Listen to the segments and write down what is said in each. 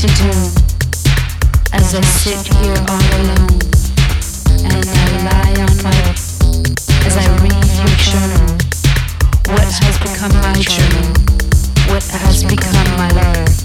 to do as I sit here all alone and I lie on my as I read your journal? What has become my journal? What has become my life?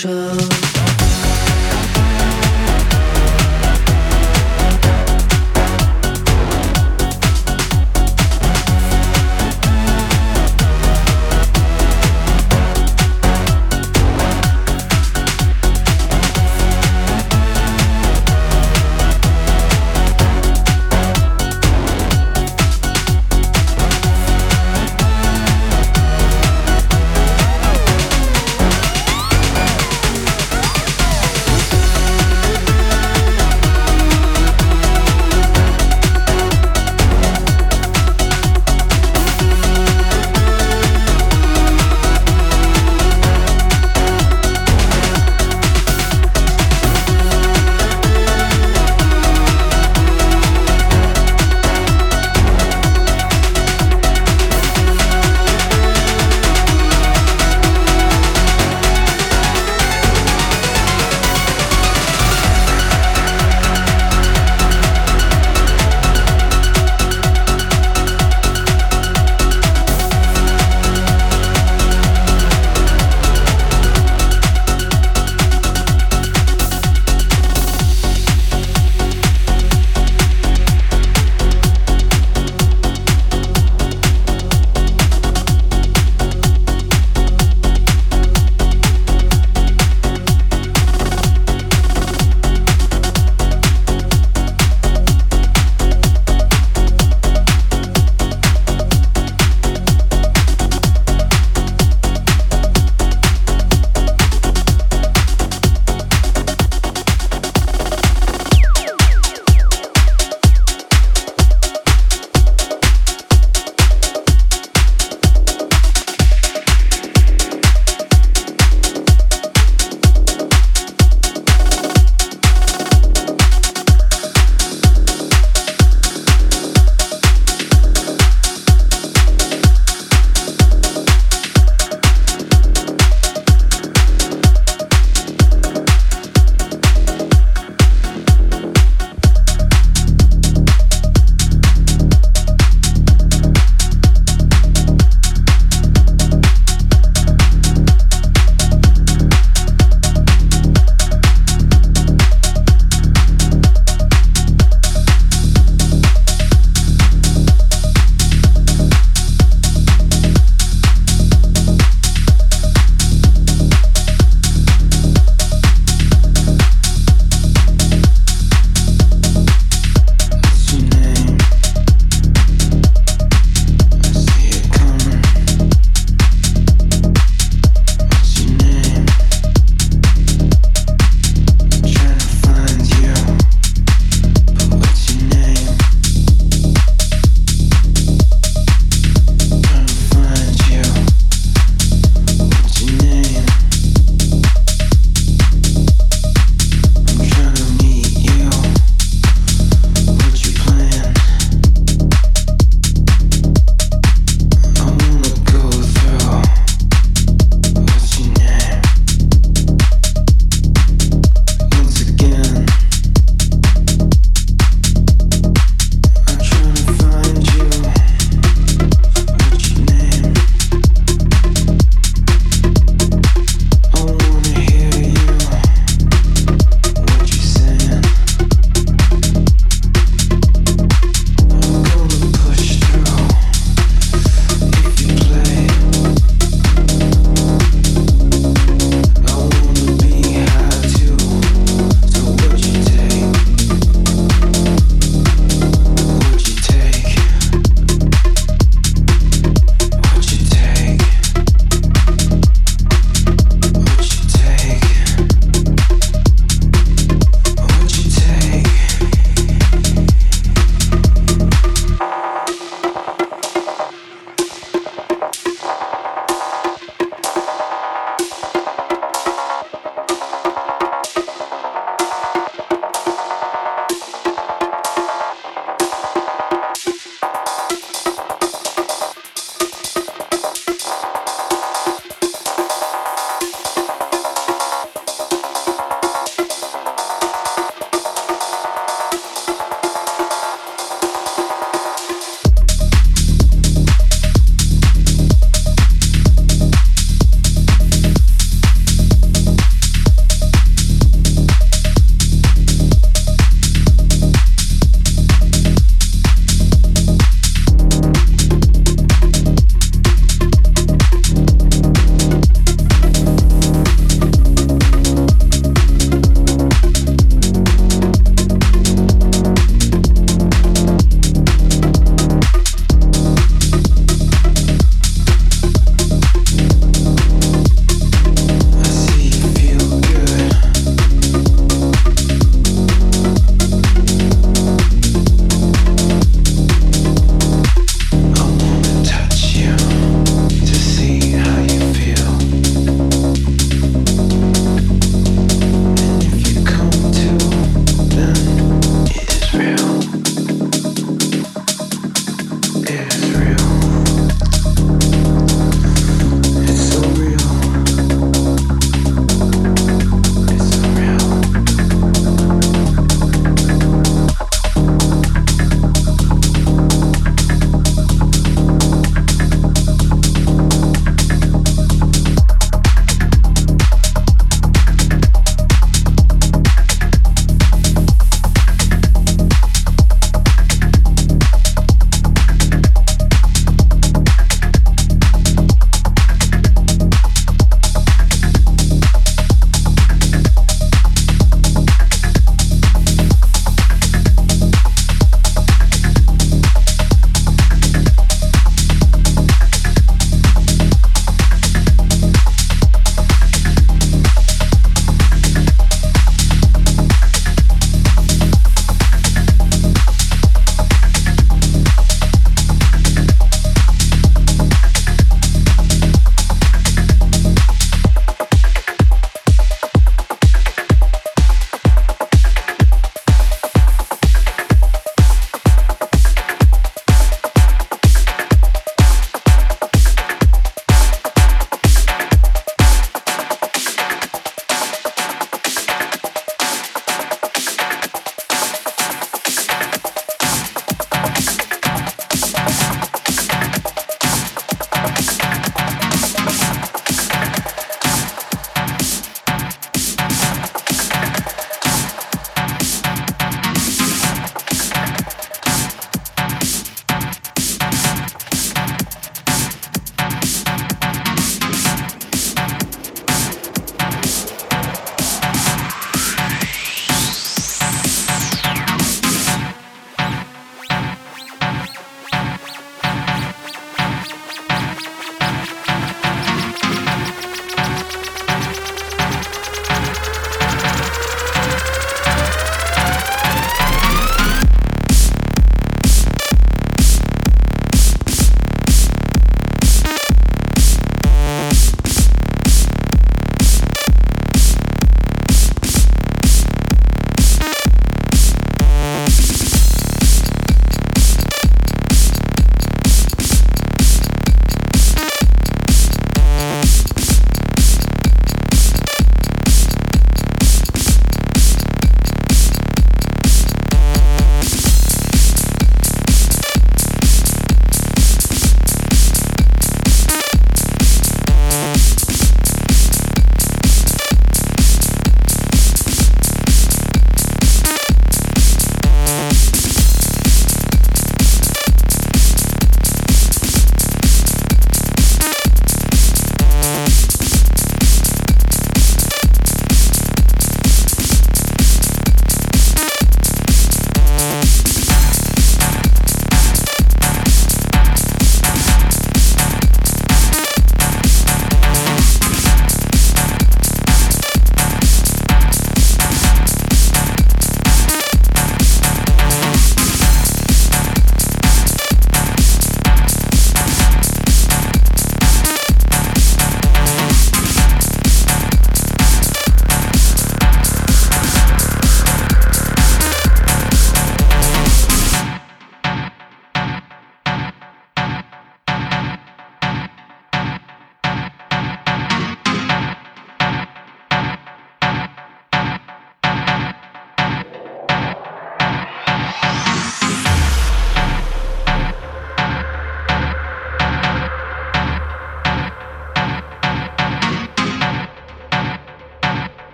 着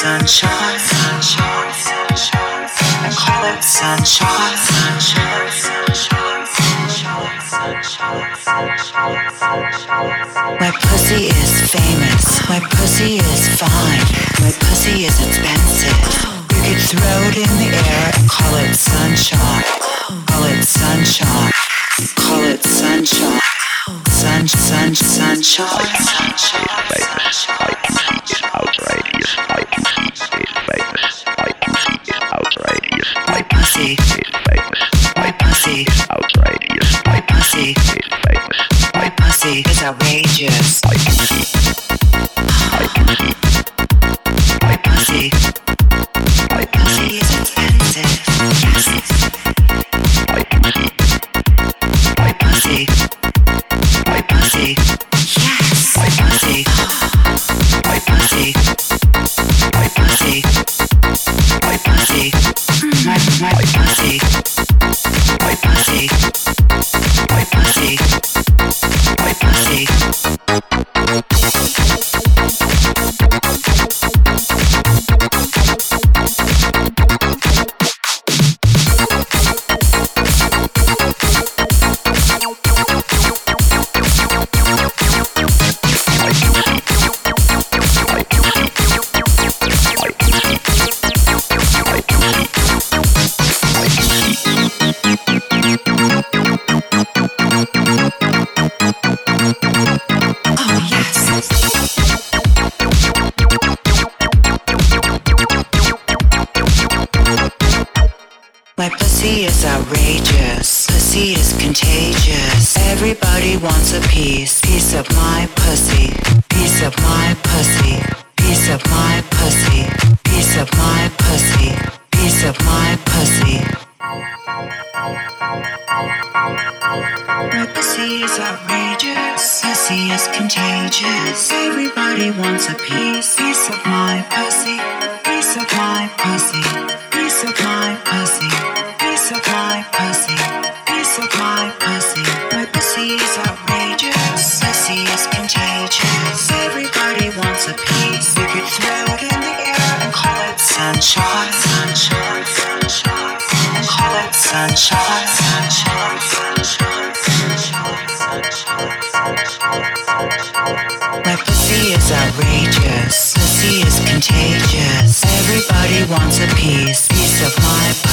sunshine. sunshine. I call it sunshine. sunshine. My pussy is famous. My pussy is fine. My pussy is expensive. You could throw it in the air and call it sunshine. Call it sunshine. Call it sunshine. Sunshine. sunshine. sunshine. outrageous. Shorty wants a piece, piece of my pussy, piece of my pussy, piece of my pussy, piece of my pussy, piece of my pussy. My pussy is outrageous, pussy is contagious. Everybody wants a piece, piece of my pussy, piece of my pussy. sunshine. sunshine, My pussy is outrageous, pussy is contagious. Everybody wants a piece, piece of my.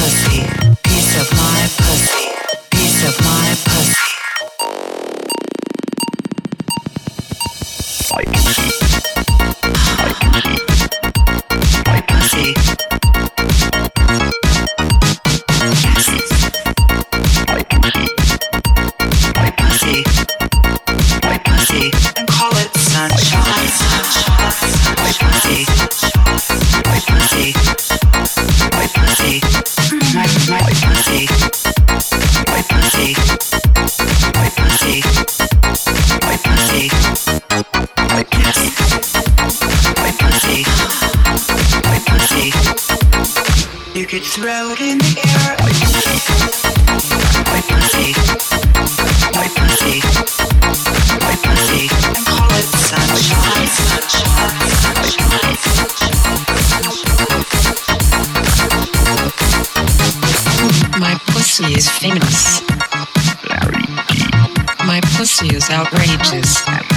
My pussy, my pussy, my pussy, my pussy. My pussy is famous. Larry My pussy is outrageous.